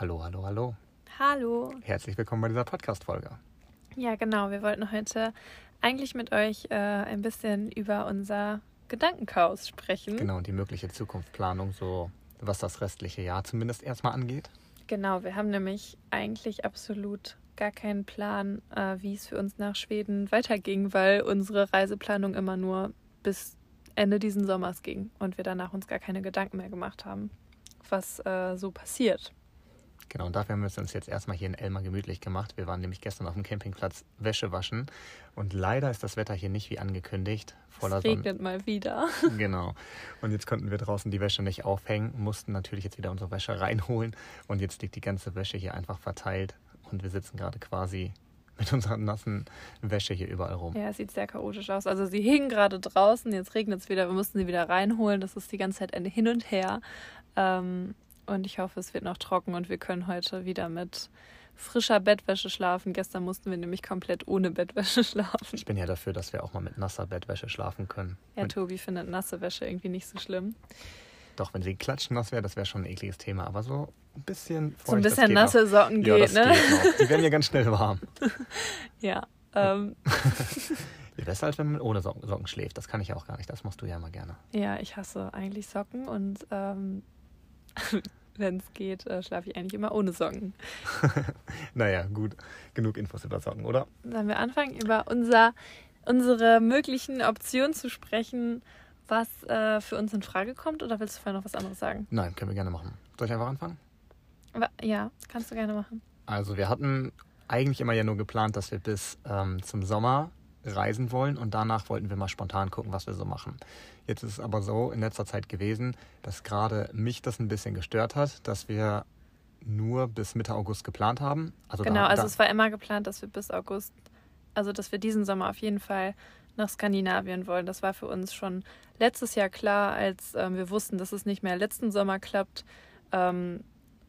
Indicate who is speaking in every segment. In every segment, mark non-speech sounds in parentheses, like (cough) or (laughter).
Speaker 1: Hallo, hallo, hallo.
Speaker 2: Hallo.
Speaker 1: Herzlich willkommen bei dieser Podcast-Folge.
Speaker 2: Ja, genau. Wir wollten heute eigentlich mit euch äh, ein bisschen über unser Gedankenchaos sprechen.
Speaker 1: Genau, und die mögliche Zukunftsplanung, so was das restliche Jahr zumindest erstmal angeht.
Speaker 2: Genau, wir haben nämlich eigentlich absolut gar keinen Plan, äh, wie es für uns nach Schweden weiterging, weil unsere Reiseplanung immer nur bis Ende diesen Sommers ging und wir danach uns gar keine Gedanken mehr gemacht haben, was äh, so passiert.
Speaker 1: Genau, und dafür haben wir es uns jetzt erstmal hier in Elmar gemütlich gemacht. Wir waren nämlich gestern auf dem Campingplatz Wäsche waschen und leider ist das Wetter hier nicht wie angekündigt.
Speaker 2: Voller es regnet Sonne. mal wieder. (laughs) (laughs)
Speaker 1: Genau. Und jetzt konnten wir draußen die Wäsche nicht aufhängen, mussten natürlich jetzt wieder unsere Wäsche reinholen und jetzt liegt die ganze Wäsche hier einfach verteilt und wir sitzen gerade quasi mit unserer nassen Wäsche hier überall rum.
Speaker 2: Ja, es sieht sehr chaotisch aus. Also sie hingen gerade draußen, jetzt regnet es wieder, wir mussten sie wieder reinholen. Das ist die ganze Zeit hin und her. Ähm, und ich hoffe, es wird noch trocken und wir können heute wieder mit frischer Bettwäsche schlafen. Gestern mussten wir nämlich komplett ohne Bettwäsche (laughs) schlafen.
Speaker 1: Ich bin ja dafür, dass wir auch mal mit nasser Bettwäsche schlafen können.
Speaker 2: Ja, mit Tobi findet nasse Wäsche irgendwie nicht so schlimm.
Speaker 1: Doch, wenn sie klatschnass wäre, das wäre schon ein ekliges Thema. Aber so ein bisschen
Speaker 2: So ein bisschen nasse noch. Socken
Speaker 1: ja,
Speaker 2: geht, ne?
Speaker 1: Geht die werden ja ganz schnell warm. (laughs)
Speaker 2: ja. Ähm. (laughs)
Speaker 1: besser, als wenn man ohne Socken, Socken, schläft. Das kann ich auch gar nicht. Das machst du ja immer gerne.
Speaker 2: Ja, ich hasse eigentlich Socken und ähm, wenn es geht, äh, schlafe ich eigentlich immer ohne Socken. (laughs)
Speaker 1: naja, gut. Genug Infos über Socken, oder?
Speaker 2: Sollen wir anfangen, über unser, unsere möglichen Optionen zu sprechen, was äh, für uns in Frage kommt? Oder willst du vorher noch was anderes sagen?
Speaker 1: Nein, können wir gerne machen. Soll ich einfach anfangen?
Speaker 2: Ja, kannst du gerne machen.
Speaker 1: Also wir hatten eigentlich immer ja nur geplant, dass wir bis ähm, zum Sommer reisen wollen und danach wollten wir mal spontan gucken, was wir so machen. Jetzt ist es aber so in letzter Zeit gewesen, dass gerade mich das ein bisschen gestört hat, dass wir nur bis Mitte August geplant haben.
Speaker 2: Also genau, da, also da es war immer geplant, dass wir bis August, also dass wir diesen Sommer auf jeden Fall nach Skandinavien wollen. Das war für uns schon letztes Jahr klar, als ähm, wir wussten, dass es nicht mehr letzten Sommer klappt. Ähm,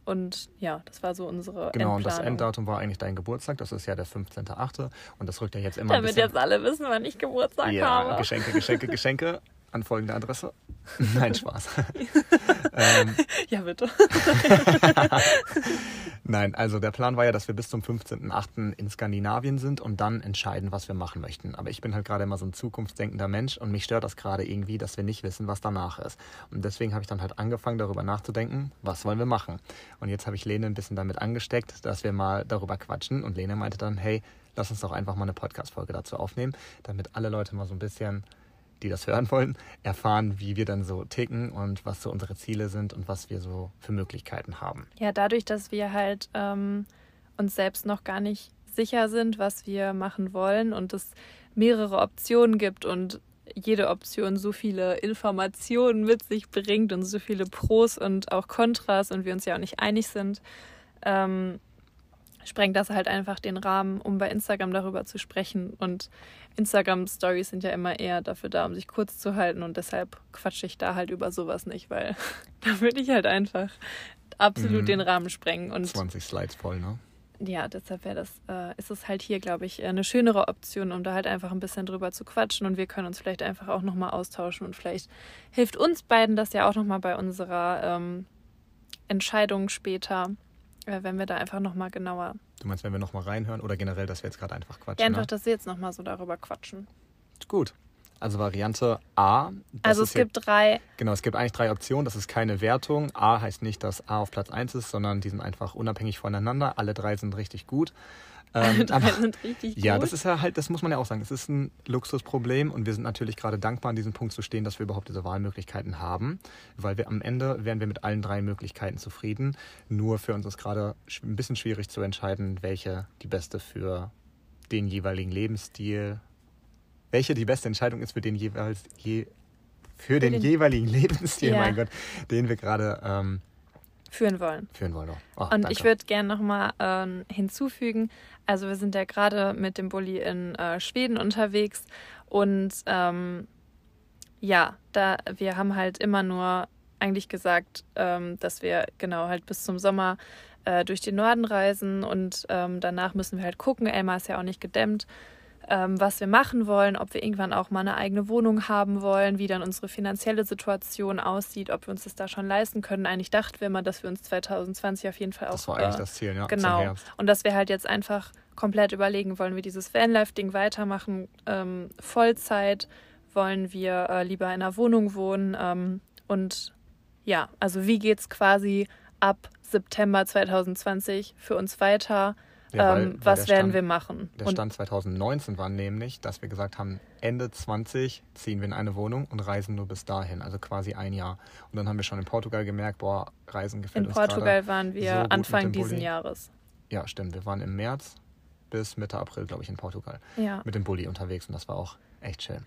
Speaker 2: und ja, das war so unsere
Speaker 1: Genau, und das Enddatum war eigentlich dein Geburtstag. Das ist ja der 15.8. Und das rückt ja jetzt immer
Speaker 2: Damit jetzt alle wissen, wann ich Geburtstag
Speaker 1: ja,
Speaker 2: habe.
Speaker 1: Geschenke, Geschenke, Geschenke (laughs) an folgende Adresse. (laughs) Nein, Spaß. (laughs)
Speaker 2: ähm, ja, bitte. (laughs)
Speaker 1: Nein, also der Plan war ja, dass wir bis zum 15.8. in Skandinavien sind und dann entscheiden, was wir machen möchten. Aber ich bin halt gerade immer so ein zukunftsdenkender Mensch und mich stört das gerade irgendwie, dass wir nicht wissen, was danach ist. Und deswegen habe ich dann halt angefangen, darüber nachzudenken, was wollen wir machen. Und jetzt habe ich Lene ein bisschen damit angesteckt, dass wir mal darüber quatschen. Und Lene meinte dann, hey, lass uns doch einfach mal eine Podcast-Folge dazu aufnehmen, damit alle Leute mal so ein bisschen die das hören wollen, erfahren, wie wir dann so ticken und was so unsere Ziele sind und was wir so für Möglichkeiten haben.
Speaker 2: Ja, dadurch, dass wir halt ähm, uns selbst noch gar nicht sicher sind, was wir machen wollen und es mehrere Optionen gibt und jede Option so viele Informationen mit sich bringt und so viele Pros und auch Kontras und wir uns ja auch nicht einig sind, ähm, sprengt das halt einfach den Rahmen, um bei Instagram darüber zu sprechen. Und Instagram-Stories sind ja immer eher dafür da, um sich kurz zu halten. Und deshalb quatsche ich da halt über sowas nicht, weil (laughs) da würde ich halt einfach absolut mhm. den Rahmen sprengen. Und
Speaker 1: 20 Slides voll, ne?
Speaker 2: Ja, deshalb wäre das, äh, ist es halt hier, glaube ich, eine schönere Option, um da halt einfach ein bisschen drüber zu quatschen und wir können uns vielleicht einfach auch nochmal austauschen und vielleicht hilft uns beiden das ja auch nochmal bei unserer ähm, Entscheidung später, wenn wir da einfach nochmal genauer.
Speaker 1: Du meinst, wenn wir nochmal reinhören oder generell, dass wir jetzt gerade einfach quatschen?
Speaker 2: Ja, einfach, ne? dass wir jetzt nochmal so darüber quatschen.
Speaker 1: Gut. Also Variante A.
Speaker 2: Also es gibt
Speaker 1: hier,
Speaker 2: drei.
Speaker 1: Genau, es gibt eigentlich drei Optionen. Das ist keine Wertung. A heißt nicht, dass A auf Platz 1 ist, sondern die sind einfach unabhängig voneinander. Alle drei sind richtig gut.
Speaker 2: Ähm, (laughs) aber, sind richtig
Speaker 1: ja, gut. das ist ja halt, das muss man ja auch sagen, das ist ein Luxusproblem und wir sind natürlich gerade dankbar, an diesem Punkt zu stehen, dass wir überhaupt diese Wahlmöglichkeiten haben, weil wir am Ende wären wir mit allen drei Möglichkeiten zufrieden. Nur für uns ist gerade ein bisschen schwierig zu entscheiden, welche die beste für den jeweiligen Lebensstil, welche die beste Entscheidung ist für den jeweils je, für, für den, den, jeweiligen Lebensstil, ja. mein Gott, den wir gerade ähm,
Speaker 2: führen wollen.
Speaker 1: Führen wollen,
Speaker 2: oh, Und danke. ich würde gerne nochmal ähm, hinzufügen, also wir sind ja gerade mit dem Bulli in äh, Schweden unterwegs und ähm, ja, da wir haben halt immer nur eigentlich gesagt, ähm, dass wir genau halt bis zum Sommer äh, durch den Norden reisen und ähm, danach müssen wir halt gucken. Elmar ist ja auch nicht gedämmt. Ähm, was wir machen wollen, ob wir irgendwann auch mal eine eigene Wohnung haben wollen, wie dann unsere finanzielle Situation aussieht, ob wir uns das da schon leisten können. Eigentlich dachten wir immer, dass wir uns 2020 auf jeden Fall auch.
Speaker 1: Das war eigentlich äh, das Ziel, ja.
Speaker 2: Genau. Und dass wir halt jetzt einfach komplett überlegen, wollen wir dieses Vanlife-Ding weitermachen, ähm, Vollzeit, wollen wir äh, lieber in einer Wohnung wohnen ähm, und ja, also wie geht es quasi ab September 2020 für uns weiter? Ja, weil, ähm, weil was werden
Speaker 1: Stand,
Speaker 2: wir machen?
Speaker 1: Der Stand 2019 war nämlich, dass wir gesagt haben, Ende 20 ziehen wir in eine Wohnung und reisen nur bis dahin, also quasi ein Jahr. Und dann haben wir schon in Portugal gemerkt, boah, Reisen gefällt
Speaker 2: in
Speaker 1: uns
Speaker 2: In Portugal waren wir so Anfang diesen Jahres.
Speaker 1: Ja, stimmt. Wir waren im März bis Mitte April, glaube ich, in Portugal.
Speaker 2: Ja.
Speaker 1: Mit dem Bulli unterwegs und das war auch echt schön.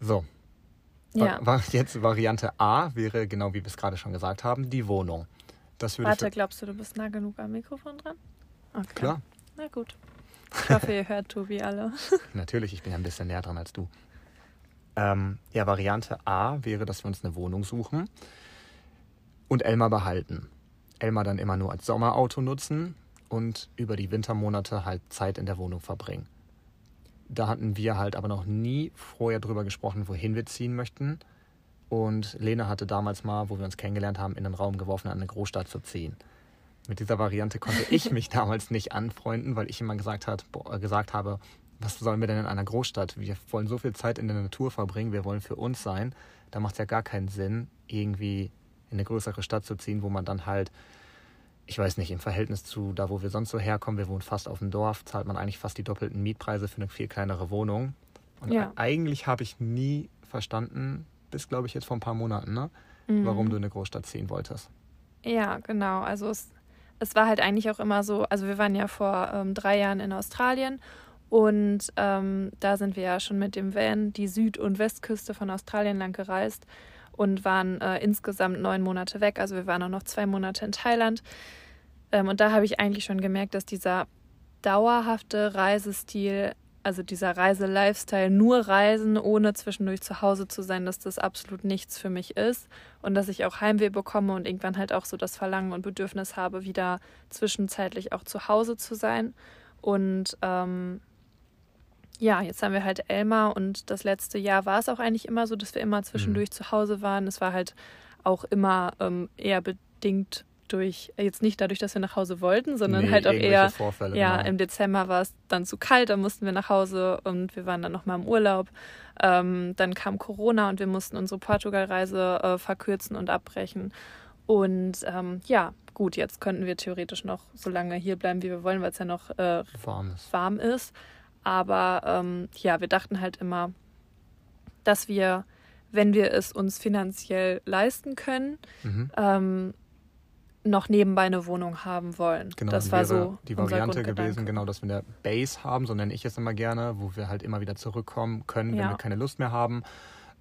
Speaker 1: So. Ja. War jetzt Variante A wäre, genau wie wir es gerade schon gesagt haben, die Wohnung.
Speaker 2: Warte, glaubst du, du bist nah genug am Mikrofon dran?
Speaker 1: Okay. Klar.
Speaker 2: Na gut. Ich hoffe, ihr hört Tobi alle. (laughs)
Speaker 1: Natürlich, ich bin ja ein bisschen näher dran als du. Ähm, ja, Variante A wäre, dass wir uns eine Wohnung suchen und Elmar behalten. Elmar dann immer nur als Sommerauto nutzen und über die Wintermonate halt Zeit in der Wohnung verbringen. Da hatten wir halt aber noch nie vorher drüber gesprochen, wohin wir ziehen möchten. Und Lena hatte damals mal, wo wir uns kennengelernt haben, in den Raum geworfen, an eine Großstadt zu ziehen. Mit dieser Variante konnte ich (laughs) mich damals nicht anfreunden, weil ich immer gesagt, hat, boah, gesagt habe, was sollen wir denn in einer Großstadt? Wir wollen so viel Zeit in der Natur verbringen, wir wollen für uns sein. Da macht es ja gar keinen Sinn, irgendwie in eine größere Stadt zu ziehen, wo man dann halt ich weiß nicht, im Verhältnis zu da, wo wir sonst so herkommen, wir wohnen fast auf dem Dorf, zahlt man eigentlich fast die doppelten Mietpreise für eine viel kleinere Wohnung. Und ja. eigentlich habe ich nie verstanden, bis glaube ich jetzt vor ein paar Monaten, ne? Mhm. warum du in eine Großstadt ziehen wolltest.
Speaker 2: Ja, genau. Also es, es war halt eigentlich auch immer so, also wir waren ja vor ähm, drei Jahren in Australien und ähm, da sind wir ja schon mit dem Van die Süd- und Westküste von Australien lang gereist und waren äh, insgesamt neun Monate weg. Also wir waren auch noch zwei Monate in Thailand. Ähm, und da habe ich eigentlich schon gemerkt, dass dieser dauerhafte Reisestil, also dieser Reise-Lifestyle, nur reisen, ohne zwischendurch zu Hause zu sein, dass das absolut nichts für mich ist. Und dass ich auch Heimweh bekomme und irgendwann halt auch so das Verlangen und Bedürfnis habe, wieder zwischenzeitlich auch zu Hause zu sein. Und ähm, ja, jetzt haben wir halt Elmar und das letzte Jahr war es auch eigentlich immer so, dass wir immer zwischendurch mhm. zu Hause waren. Es war halt auch immer ähm, eher bedingt durch, jetzt nicht dadurch, dass wir nach Hause wollten, sondern nee, halt auch eher, Vorfälle, ja, genau. im Dezember war es dann zu kalt, da mussten wir nach Hause und wir waren dann nochmal im Urlaub. Ähm, dann kam Corona und wir mussten unsere Portugalreise äh, verkürzen und abbrechen. Und ähm, ja, gut, jetzt könnten wir theoretisch noch so lange hier bleiben, wie wir wollen, weil es ja noch äh, warm ist. Warm ist. Aber ähm, ja, wir dachten halt immer, dass wir, wenn wir es uns finanziell leisten können, mhm. ähm, noch nebenbei eine Wohnung haben wollen.
Speaker 1: Genau, das war so die Variante gewesen, genau, dass wir eine Base haben, so nenne ich es immer gerne, wo wir halt immer wieder zurückkommen können, wenn ja. wir keine Lust mehr haben.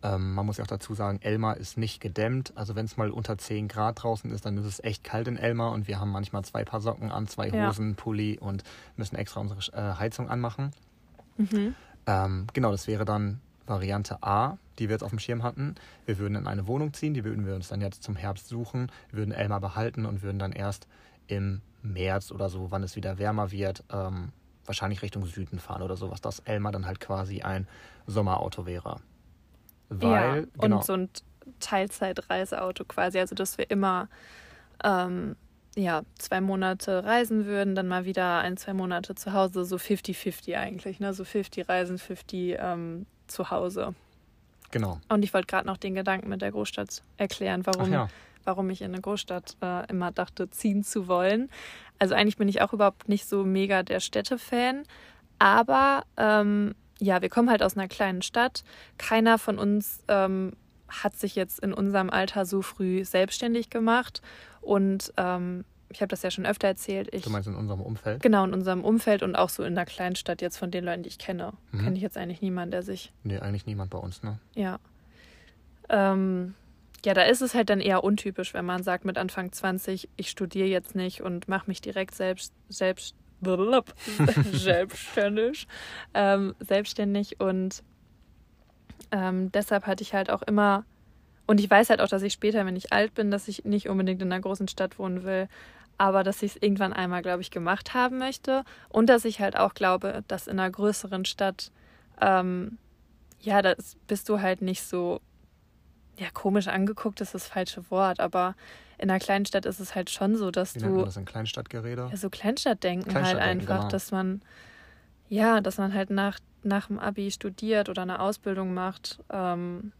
Speaker 1: Ähm, man muss ja auch dazu sagen, Elmar ist nicht gedämmt. Also wenn es mal unter 10 Grad draußen ist, dann ist es echt kalt in Elmar und wir haben manchmal zwei Paar Socken an, zwei Hosen, ja. Pulli und müssen extra unsere äh, Heizung anmachen. Mhm. Ähm, genau, das wäre dann Variante A, die wir jetzt auf dem Schirm hatten. Wir würden in eine Wohnung ziehen, die würden wir uns dann jetzt zum Herbst suchen, würden Elmar behalten und würden dann erst im März oder so, wann es wieder wärmer wird, ähm, wahrscheinlich Richtung Süden fahren oder sowas, dass Elmar dann halt quasi ein Sommerauto wäre.
Speaker 2: Weil, ja, genau, und so ein Teilzeitreiseauto quasi, also dass wir immer ähm, ja, zwei Monate reisen würden, dann mal wieder ein, zwei Monate zu Hause, so 50-50 eigentlich, ne? So 50 Reisen, 50 ähm, zu Hause.
Speaker 1: Genau.
Speaker 2: Und ich wollte gerade noch den Gedanken mit der Großstadt erklären, warum, ja. warum ich in eine Großstadt äh, immer dachte, ziehen zu wollen. Also eigentlich bin ich auch überhaupt nicht so mega der Städte-Fan, aber ähm, ja, wir kommen halt aus einer kleinen Stadt. Keiner von uns ähm, hat sich jetzt in unserem Alter so früh selbstständig gemacht. Und ähm, ich habe das ja schon öfter erzählt. Ich,
Speaker 1: du meinst in unserem Umfeld?
Speaker 2: Genau, in unserem Umfeld und auch so in der Kleinstadt jetzt von den Leuten, die ich kenne. Mhm. Kenne ich jetzt eigentlich niemanden, der sich.
Speaker 1: Nee, eigentlich niemand bei uns, ne?
Speaker 2: Ja. Ähm, ja, da ist es halt dann eher untypisch, wenn man sagt mit Anfang 20, ich studiere jetzt nicht und mache mich direkt selbst, selbst (laughs) selbstständig, ähm, selbstständig und ähm, deshalb hatte ich halt auch immer und ich weiß halt auch, dass ich später, wenn ich alt bin, dass ich nicht unbedingt in einer großen Stadt wohnen will. Aber dass ich es irgendwann einmal, glaube ich, gemacht haben möchte und dass ich halt auch glaube, dass in einer größeren Stadt, ähm, ja, da bist du halt nicht so, ja, komisch angeguckt ist das falsche Wort, aber in einer kleinen Stadt ist es halt schon so, dass
Speaker 1: Wie
Speaker 2: du.
Speaker 1: das in Kleinstadtgeräte?
Speaker 2: Ja, so Kleinstadtdenken halt
Speaker 1: Kleinstadtdenken,
Speaker 2: einfach,
Speaker 1: genau.
Speaker 2: dass man, ja, dass man halt nach, nach dem Abi studiert oder eine Ausbildung macht. Ähm,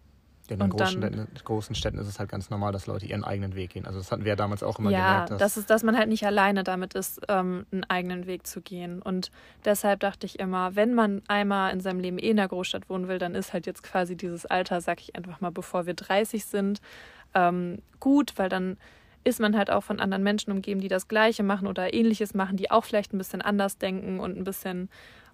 Speaker 1: Ja, in großen,
Speaker 2: dann-
Speaker 1: Städten, großen Städten ist es halt ganz normal, dass Leute ihren eigenen Weg gehen. Also das hatten wir ja damals auch immer
Speaker 2: ja,
Speaker 1: gemerkt. Dass,
Speaker 2: das ist, dass man halt nicht alleine damit ist, ähm, einen eigenen Weg zu gehen. Und deshalb dachte ich immer, wenn man einmal in seinem Leben eh in der Großstadt wohnen will, dann ist halt jetzt quasi dieses Alter, sag ich einfach mal, bevor wir 30 sind, ähm, gut, weil dann ist man halt auch von anderen Menschen umgeben, die das Gleiche machen oder Ähnliches machen, die auch vielleicht ein bisschen anders denken und ein bisschen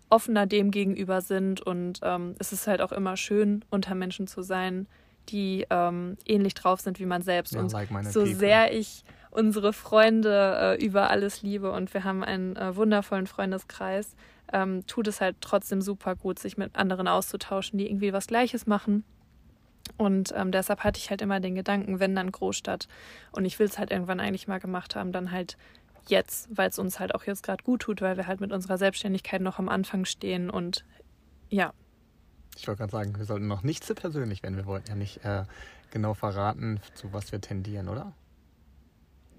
Speaker 2: offener dem gegenüber sind. Und ähm, es ist halt auch immer schön, unter Menschen zu sein, die ähm, ähnlich drauf sind wie man selbst.
Speaker 1: Ja,
Speaker 2: und
Speaker 1: like
Speaker 2: so
Speaker 1: people.
Speaker 2: sehr ich unsere Freunde äh, über alles liebe und wir haben einen äh, wundervollen Freundeskreis, ähm, tut es halt trotzdem super gut, sich mit anderen auszutauschen, die irgendwie was Gleiches machen. Und ähm, deshalb hatte ich halt immer den Gedanken, wenn dann Großstadt. Und ich will es halt irgendwann eigentlich mal gemacht haben, dann halt jetzt, weil es uns halt auch jetzt gerade gut tut, weil wir halt mit unserer Selbstständigkeit noch am Anfang stehen. Und ja,
Speaker 1: Ich wollte gerade sagen, wir sollten noch nicht zu persönlich werden. Wir wollten ja nicht äh, genau verraten, zu was wir tendieren, oder?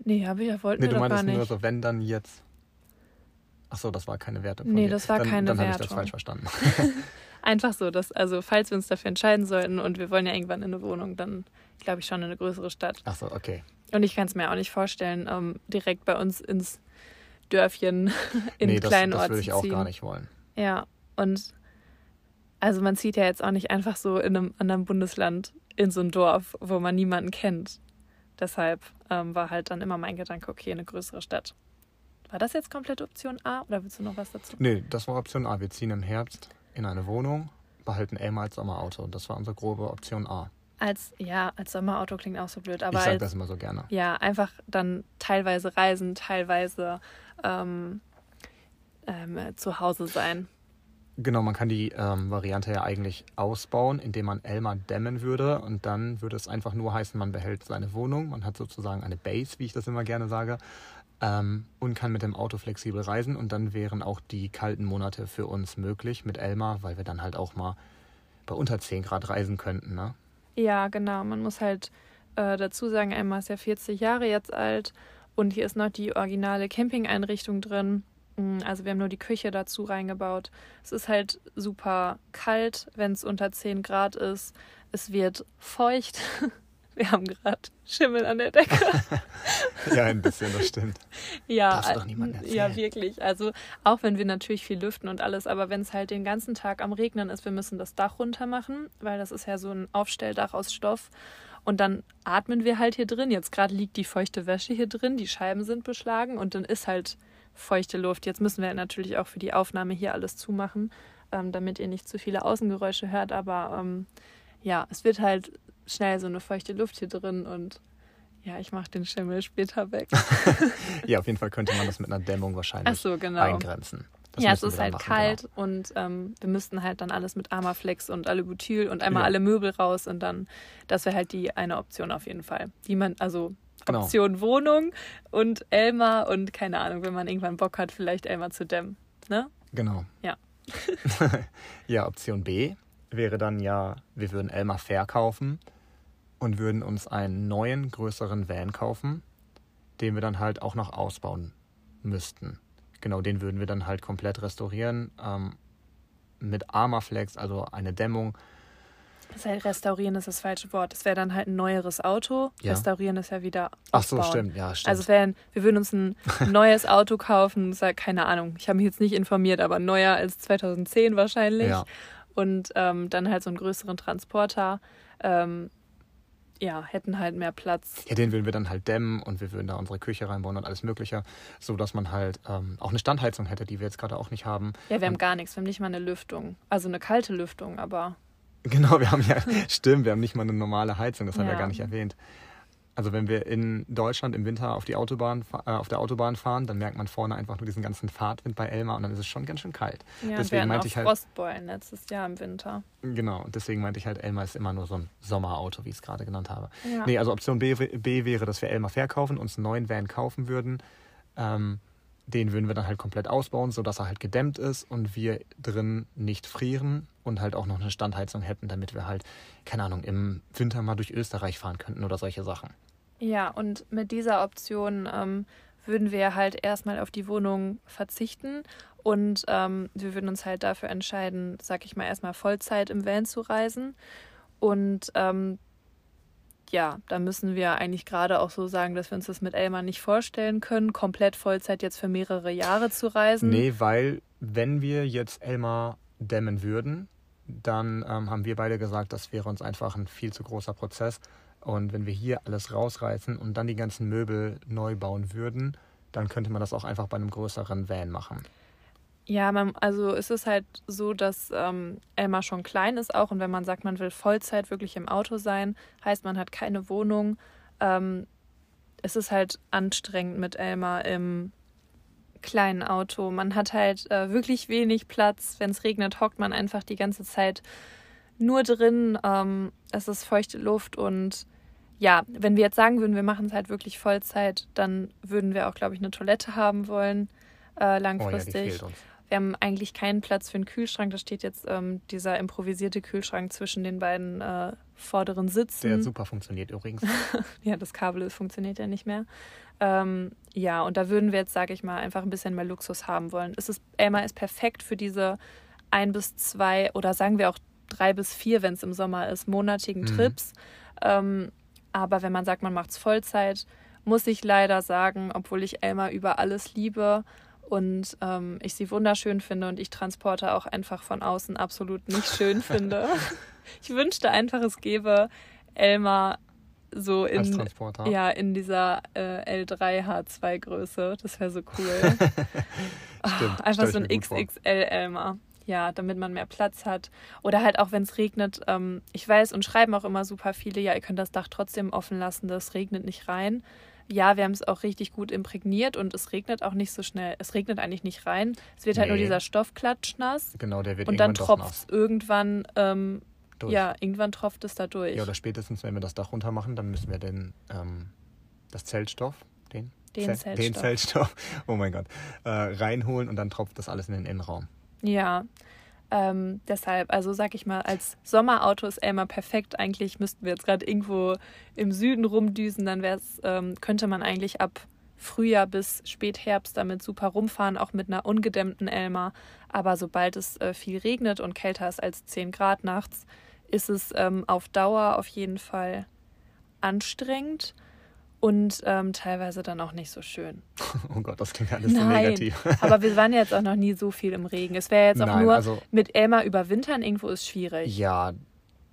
Speaker 2: nee, aber wir wollten
Speaker 1: Nee,
Speaker 2: wir
Speaker 1: du
Speaker 2: nicht.
Speaker 1: nur so, wenn dann jetzt. Ach so, das war keine Wertung. Von
Speaker 2: Nee,
Speaker 1: dir.
Speaker 2: das war
Speaker 1: dann,
Speaker 2: keine
Speaker 1: Dann habe ich das
Speaker 2: Wertung.
Speaker 1: falsch verstanden. (laughs) (laughs)
Speaker 2: Einfach so, dass, also falls wir uns dafür entscheiden sollten und wir wollen ja irgendwann in eine Wohnung, dann glaube ich schon in eine größere Stadt.
Speaker 1: Ach so, okay.
Speaker 2: Und ich kann es mir auch nicht vorstellen, ähm, direkt bei uns ins Dörfchen (laughs) in
Speaker 1: nee,
Speaker 2: einen
Speaker 1: das,
Speaker 2: kleinen
Speaker 1: das
Speaker 2: Ort
Speaker 1: würde ich
Speaker 2: zu
Speaker 1: auch
Speaker 2: ziehen.
Speaker 1: gar nicht wollen.
Speaker 2: Ja, und also man zieht ja jetzt auch nicht einfach so in einem anderen Bundesland in so ein Dorf, wo man niemanden kennt. Deshalb ähm, war halt dann immer mein Gedanke, okay, eine größere Stadt. War das jetzt komplett Option A oder willst du noch was dazu?
Speaker 1: Nee, das war Option A. Wir ziehen im Herbst in eine Wohnung, behalten Elmar als Sommerauto. Das war unsere grobe Option A.
Speaker 2: Als, ja, als Sommerauto klingt auch so blöd, aber
Speaker 1: ich sage
Speaker 2: als,
Speaker 1: das immer so gerne.
Speaker 2: ja, einfach dann teilweise reisen, teilweise ähm, ähm, zu Hause sein.
Speaker 1: Genau, man kann die ähm, Variante ja eigentlich ausbauen, indem man Elmar dämmen würde und dann würde es einfach nur heißen, man behält seine Wohnung, man hat sozusagen eine Base, wie ich das immer gerne sage, ähm, und kann mit dem Auto flexibel reisen und dann wären auch die kalten Monate für uns möglich mit Elmar, weil wir dann halt auch mal bei unter 10 Grad reisen könnten. Ne?
Speaker 2: Ja, genau. Man muss halt äh, dazu sagen, Emma ist ja 40 Jahre jetzt alt und hier ist noch die originale Campingeinrichtung drin. Mm, Also wir haben nur die Küche dazu reingebaut. Es ist halt super kalt, wenn es unter 10 Grad ist. Es wird feucht. (laughs) Wir haben gerade Schimmel an der Decke. (laughs)
Speaker 1: Ja, ein bisschen, das stimmt.
Speaker 2: Ja,
Speaker 1: doch
Speaker 2: äh,
Speaker 1: niemandem
Speaker 2: ja,
Speaker 1: erzählen.
Speaker 2: wirklich. Also auch wenn wir natürlich viel lüften und alles, aber wenn es halt den ganzen Tag am Regnen ist, wir müssen das Dach runter machen, weil das ist ja so ein Aufstelldach aus Stoff. Und dann atmen wir halt hier drin. Jetzt gerade liegt die feuchte Wäsche hier drin, die Scheiben sind beschlagen und dann ist halt feuchte Luft. Jetzt müssen wir natürlich auch für die Aufnahme hier alles zumachen, ähm, damit ihr nicht zu viele Außengeräusche hört. Aber ähm, ja, es wird halt schnell so eine feuchte Luft hier drin und ja, ich mache den Schimmel später weg. (laughs)
Speaker 1: Ja, auf jeden Fall könnte man das mit einer Dämmung wahrscheinlich
Speaker 2: so, genau.
Speaker 1: eingrenzen. Das
Speaker 2: ja, es ist halt
Speaker 1: machen,
Speaker 2: kalt
Speaker 1: Genau.
Speaker 2: und ähm, wir müssten halt dann alles mit Armaflex und Alubutyl und einmal
Speaker 1: Ja.
Speaker 2: alle Möbel raus und dann, das wäre halt die eine Option auf jeden Fall. Die man, also
Speaker 1: Genau.
Speaker 2: Option Wohnung und Elmar und keine Ahnung, wenn man irgendwann Bock hat, vielleicht Elmar zu dämmen. Ne?
Speaker 1: Genau.
Speaker 2: Ja. (laughs) (laughs)
Speaker 1: ja, Option B wäre dann ja, wir würden Elmar verkaufen und würden uns einen neuen, größeren Van kaufen, den wir dann halt auch noch ausbauen müssten. Genau, den würden wir dann halt komplett restaurieren. Ähm, mit Armaflex, also eine Dämmung.
Speaker 2: Das heißt, restaurieren ist das falsche Wort. Es wäre dann halt ein neueres Auto.
Speaker 1: Ja.
Speaker 2: Restaurieren ist ja wieder
Speaker 1: Ach so,
Speaker 2: aufbauen.
Speaker 1: stimmt, ja, stimmt.
Speaker 2: Also es wären, wir würden uns ein (laughs) neues Auto kaufen, ist halt keine Ahnung, ich habe mich jetzt nicht informiert, aber neuer als 2010 wahrscheinlich.
Speaker 1: Ja.
Speaker 2: Und ähm, dann halt so einen größeren Transporter. Ähm, ja, hätten halt mehr Platz.
Speaker 1: Ja, den würden wir dann halt dämmen und wir würden da unsere Küche reinbauen und alles Mögliche, so dass man halt ähm, auch eine Standheizung hätte, die wir jetzt gerade auch nicht haben.
Speaker 2: Ja, wir haben gar nichts, wir haben nicht mal eine Lüftung. Also eine kalte Lüftung, aber
Speaker 1: Genau, wir haben ja, (laughs) stimmt, wir haben nicht mal eine normale Heizung, das haben wir gar nicht erwähnt. Also wenn wir in Deutschland im Winter auf die Autobahn, äh, auf der Autobahn fahren, dann merkt man vorne einfach nur diesen ganzen Fahrtwind bei Elmar und dann ist es schon ganz schön kalt.
Speaker 2: ja,
Speaker 1: Deswegen
Speaker 2: wir
Speaker 1: meinte
Speaker 2: auch
Speaker 1: ich halt-
Speaker 2: Frostbeulen letztes Jahr im Winter.
Speaker 1: Genau, und deswegen meinte ich halt, Elmar ist immer nur so ein Sommerauto, wie ich es gerade genannt habe.
Speaker 2: Ja.
Speaker 1: Nee, also Option B, B wäre, dass wir Elmar verkaufen, uns einen neuen Van kaufen würden, Ähm, den würden wir dann halt komplett ausbauen, sodass er halt gedämmt ist und wir drin nicht frieren und halt auch noch eine Standheizung hätten, damit wir halt, keine Ahnung, im Winter mal durch Österreich fahren könnten oder solche Sachen.
Speaker 2: Ja, und mit dieser Option ähm, würden wir halt erstmal auf die Wohnung verzichten und ähm, wir würden uns halt dafür entscheiden, sag ich mal, erstmal Vollzeit im Van zu reisen. Und ähm, ja, da müssen wir eigentlich gerade auch so sagen, dass wir uns das mit Elmar nicht vorstellen können, komplett Vollzeit jetzt für mehrere Jahre zu reisen.
Speaker 1: Nee, weil wenn wir jetzt Elmar dämmen würden, dann ähm, haben wir beide gesagt, das wäre uns einfach ein viel zu großer Prozess. Und wenn wir hier alles rausreißen und dann die ganzen Möbel neu bauen würden, dann könnte man das auch einfach bei einem größeren Van machen.
Speaker 2: Ja, man, also es ist halt so, dass ähm, Elmar schon klein ist auch und wenn man sagt, man will Vollzeit wirklich im Auto sein, heißt man hat keine Wohnung. Ähm, es ist halt anstrengend mit Elmar im kleinen Auto. Man hat halt äh, wirklich wenig Platz. Wenn es regnet, hockt man einfach die ganze Zeit nur drin. Ähm, es ist feuchte Luft und ja, wenn wir jetzt sagen würden, wir machen es halt wirklich Vollzeit, dann würden wir auch, glaube ich, eine Toilette haben wollen, äh, langfristig. Oh ja, haben eigentlich keinen Platz für einen Kühlschrank. Da steht jetzt ähm, dieser improvisierte Kühlschrank zwischen den beiden äh, vorderen Sitzen.
Speaker 1: Der super funktioniert übrigens. (laughs)
Speaker 2: ja, das Kabel funktioniert ja nicht mehr. Ähm, ja, und da würden wir jetzt, sage ich mal, einfach ein bisschen mehr Luxus haben wollen. Es ist, Elma ist perfekt für diese ein bis zwei oder sagen wir auch drei bis vier, wenn es im Sommer ist, monatigen mhm. Trips. Ähm, aber wenn man sagt, man macht es Vollzeit, muss ich leider sagen, obwohl ich Elma über alles liebe und ähm, ich sie wunderschön finde und ich Transporter auch einfach von außen absolut nicht schön (laughs) finde. ich wünschte einfach, es gäbe Elmar so in, ja, in dieser äh, L3H2 Größe. Das wäre so cool. (laughs) Stimmt, oh, einfach so ein XXL Elmar. Ja, damit man mehr Platz hat. Oder halt auch, wenn es regnet. Ähm, ich weiß und schreiben auch immer super viele, ja, ihr könnt das Dach trotzdem offen lassen, das regnet nicht rein ja, wir haben es auch richtig gut imprägniert und es regnet auch nicht so schnell. Es regnet eigentlich nicht rein. Es wird halt nur dieser Stoff klatschnass.
Speaker 1: Genau, der wird
Speaker 2: Und dann tropft es irgendwann, ähm, ja, irgendwann tropft es da durch.
Speaker 1: Ja, oder spätestens, wenn wir das Dach runter machen, dann müssen wir den, ähm, das Zeltstoff, den,
Speaker 2: den,
Speaker 1: Zelt, Zeltstoff. den Zeltstoff, (laughs) oh mein Gott, äh, reinholen und dann tropft das alles in den Innenraum.
Speaker 2: Ja, ähm, deshalb, also sag ich mal, als Sommerauto ist Elmar perfekt. Eigentlich müssten wir jetzt gerade irgendwo im Süden rumdüsen, dann ähm, könnte man eigentlich ab Frühjahr bis Spätherbst damit super rumfahren, auch mit einer ungedämmten Elmar. Aber sobald es äh, viel regnet und kälter ist als 10 Grad nachts, ist es ähm, auf Dauer auf jeden Fall anstrengend und ähm, teilweise dann auch nicht so schön. (laughs)
Speaker 1: Oh Gott, das klingt alles
Speaker 2: Nein,
Speaker 1: so negativ. (laughs)
Speaker 2: aber wir waren jetzt auch noch nie so viel im Regen. Es wäre jetzt auch Nein, nur also, mit Elma überwintern irgendwo ist schwierig.
Speaker 1: Ja,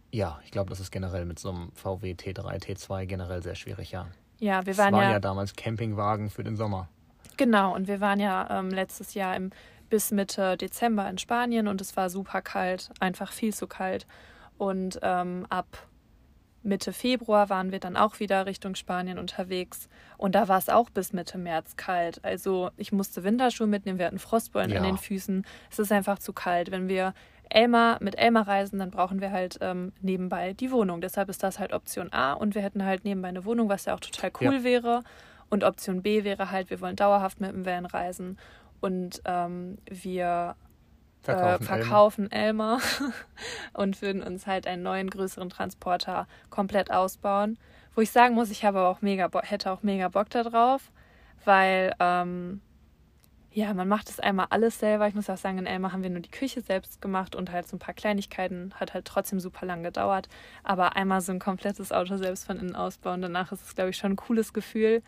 Speaker 1: ja, ich glaube, das ist generell mit so einem VW T3, T2 generell sehr schwierig, ja.
Speaker 2: Ja, wir waren, das
Speaker 1: waren
Speaker 2: ja,
Speaker 1: ja damals Campingwagen für den Sommer.
Speaker 2: Genau, und wir waren ja ähm, letztes Jahr im, bis Mitte Dezember in Spanien und es war super kalt, einfach viel zu kalt. Und ähm, ab Mitte Februar waren wir dann auch wieder Richtung Spanien unterwegs und da war es auch bis Mitte März kalt. Also ich musste Winterschuhe mitnehmen, wir hatten Frostbeulen ja. an den Füßen. Es ist einfach zu kalt. Wenn wir Elmar mit Elmar reisen, dann brauchen wir halt ähm, nebenbei die Wohnung. Deshalb ist das halt Option A und wir hätten halt nebenbei eine Wohnung, was ja auch total cool ja. wäre. Und Option B wäre halt, wir wollen dauerhaft mit dem Van reisen und ähm, wir verkaufen, äh, verkaufen Elmer, (laughs) und würden uns halt einen neuen, größeren Transporter komplett ausbauen. Wo ich sagen muss, ich habe auch mega hätte auch mega Bock darauf, weil ähm, ja, man macht es einmal alles selber. Ich muss auch sagen, in Elmar haben wir nur die Küche selbst gemacht und halt so ein paar Kleinigkeiten. Hat halt trotzdem super lang gedauert. Aber einmal so ein komplettes Auto selbst von innen ausbauen, danach ist es, glaube ich, schon ein cooles Gefühl.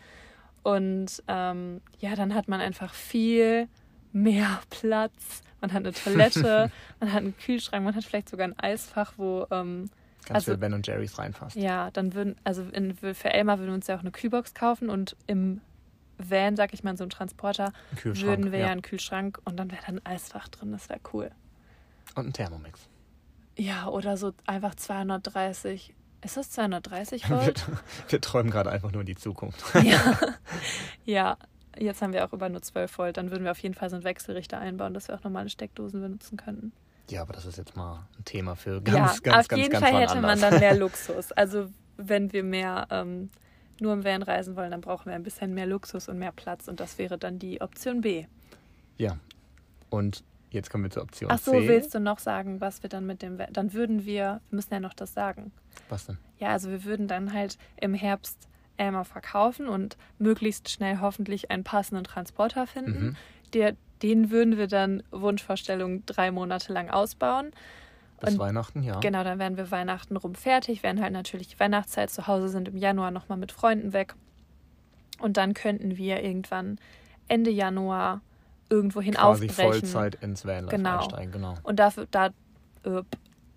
Speaker 2: Und ähm, ja, dann hat man einfach viel mehr (laughs) Platz man hat eine Toilette, (laughs) man hat einen Kühlschrank, man hat vielleicht sogar ein Eisfach, wo. Ähm,
Speaker 1: Ganz also, Ben und Jerry's reinfasst.
Speaker 2: Ja, dann würden, also in, für Elmar würden wir uns ja auch eine Kühlbox kaufen und im Van, sag ich mal, in so einem Transporter, würden wir ja. ja einen Kühlschrank und dann wäre da ein Eisfach drin, das wäre cool.
Speaker 1: Und ein Thermomix.
Speaker 2: Ja, oder so einfach 230. Ist das 230 (laughs) Volt?
Speaker 1: wir, wir träumen gerade einfach nur in die Zukunft. (laughs)
Speaker 2: ja. ja, Jetzt haben wir auch über nur 12 Volt. Dann würden wir auf jeden Fall so einen Wechselrichter einbauen, dass wir auch normale Steckdosen benutzen könnten.
Speaker 1: Ja, aber das ist jetzt mal ein Thema für ganz, ja, ganz,
Speaker 2: auf jeden Fall hätte man dann mehr (laughs) Luxus. Also wenn wir mehr, ähm, nur im Van reisen wollen, dann brauchen wir ein bisschen mehr Luxus und mehr Platz und das wäre dann die Option B.
Speaker 1: Ja. Und jetzt kommen wir zur Option
Speaker 2: Ach so,
Speaker 1: C.
Speaker 2: willst du noch sagen, was wir dann mit dem Van, dann würden wir, wir müssen ja noch das sagen.
Speaker 1: Was denn?
Speaker 2: Ja, also wir würden dann halt im Herbst Elmer verkaufen und möglichst schnell hoffentlich einen passenden Transporter finden.
Speaker 1: Mhm.
Speaker 2: Der, den würden wir dann Wunschvorstellung drei Monate lang ausbauen.
Speaker 1: Bis
Speaker 2: Und-
Speaker 1: Weihnachten, ja.
Speaker 2: Genau, dann wären wir Weihnachten rum fertig, wären halt natürlich die Weihnachtszeit zu Hause, sind im Januar nochmal mit Freunden weg. Und dann könnten wir irgendwann Ende Januar irgendwohin
Speaker 1: Quasi
Speaker 2: aufbrechen.
Speaker 1: Vollzeit ins Vanlife
Speaker 2: Genau.
Speaker 1: einsteigen, genau.
Speaker 2: Und dafür, da, äh,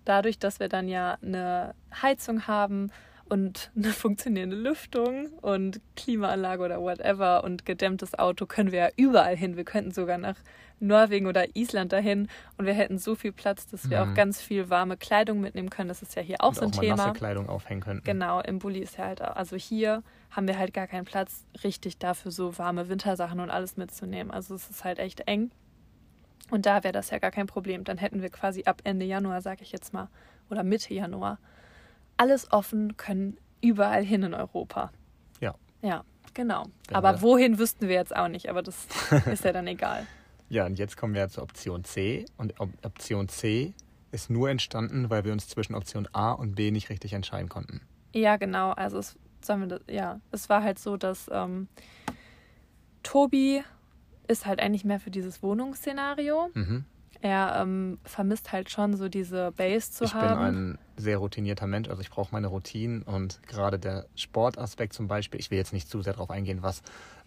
Speaker 2: dadurch, dass wir dann ja eine Heizung haben und eine funktionierende Lüftung und Klimaanlage oder whatever und gedämmtes Auto, können wir ja überall hin. Wir könnten sogar nach Norwegen oder Island dahin und wir hätten so viel Platz, dass wir
Speaker 1: Mhm.
Speaker 2: auch ganz viel warme Kleidung mitnehmen können. Das ist ja hier auch
Speaker 1: Und
Speaker 2: so ein
Speaker 1: auch mal
Speaker 2: Thema.
Speaker 1: nasse Kleidung aufhängen könnten.
Speaker 2: Genau, im Bulli ist ja halt, auch- also hier haben wir halt gar keinen Platz richtig dafür, so warme Wintersachen und alles mitzunehmen. Also es ist halt echt eng. Und da wäre das ja gar kein Problem. Dann hätten wir quasi ab Ende Januar, sag ich jetzt mal, oder Mitte Januar, alles offen, können überall hin in Europa.
Speaker 1: Ja.
Speaker 2: Ja, genau.
Speaker 1: Wenn
Speaker 2: aber
Speaker 1: wir-
Speaker 2: wohin wüssten wir jetzt auch nicht, aber das (laughs) ist ja dann egal.
Speaker 1: Ja, und jetzt kommen wir zur Option C. Und Op Option C ist nur entstanden, weil wir uns zwischen Option A und B nicht richtig entscheiden konnten.
Speaker 2: Ja, genau. Also es, sollen wir das, ja, es war halt so, dass ähm, Tobi ist halt eigentlich mehr für dieses Wohnungsszenario.
Speaker 1: Mhm.
Speaker 2: Er ähm, vermisst halt schon so diese Base zu
Speaker 1: ich
Speaker 2: haben.
Speaker 1: bin ein sehr routinierter Mensch, also ich brauche meine Routinen und gerade der Sportaspekt zum Beispiel, ich will jetzt nicht zu sehr darauf eingehen, was,